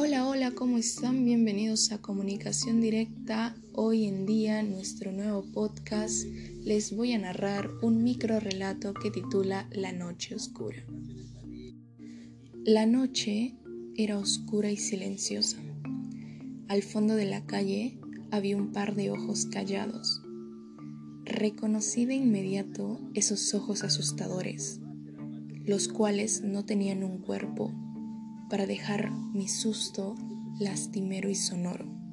Hola, ¿cómo están? Bienvenidos a Comunicación Directa. Hoy en día, nuestro nuevo podcast, les voy a narrar un micro relato que titula La Noche Oscura. La noche era oscura y silenciosa. Al fondo de la calle había un par de ojos callados. Reconocí de inmediato esos ojos asustadores, los cuales no tenían un cuerpo para dejar mi susto lastimero y sonoro.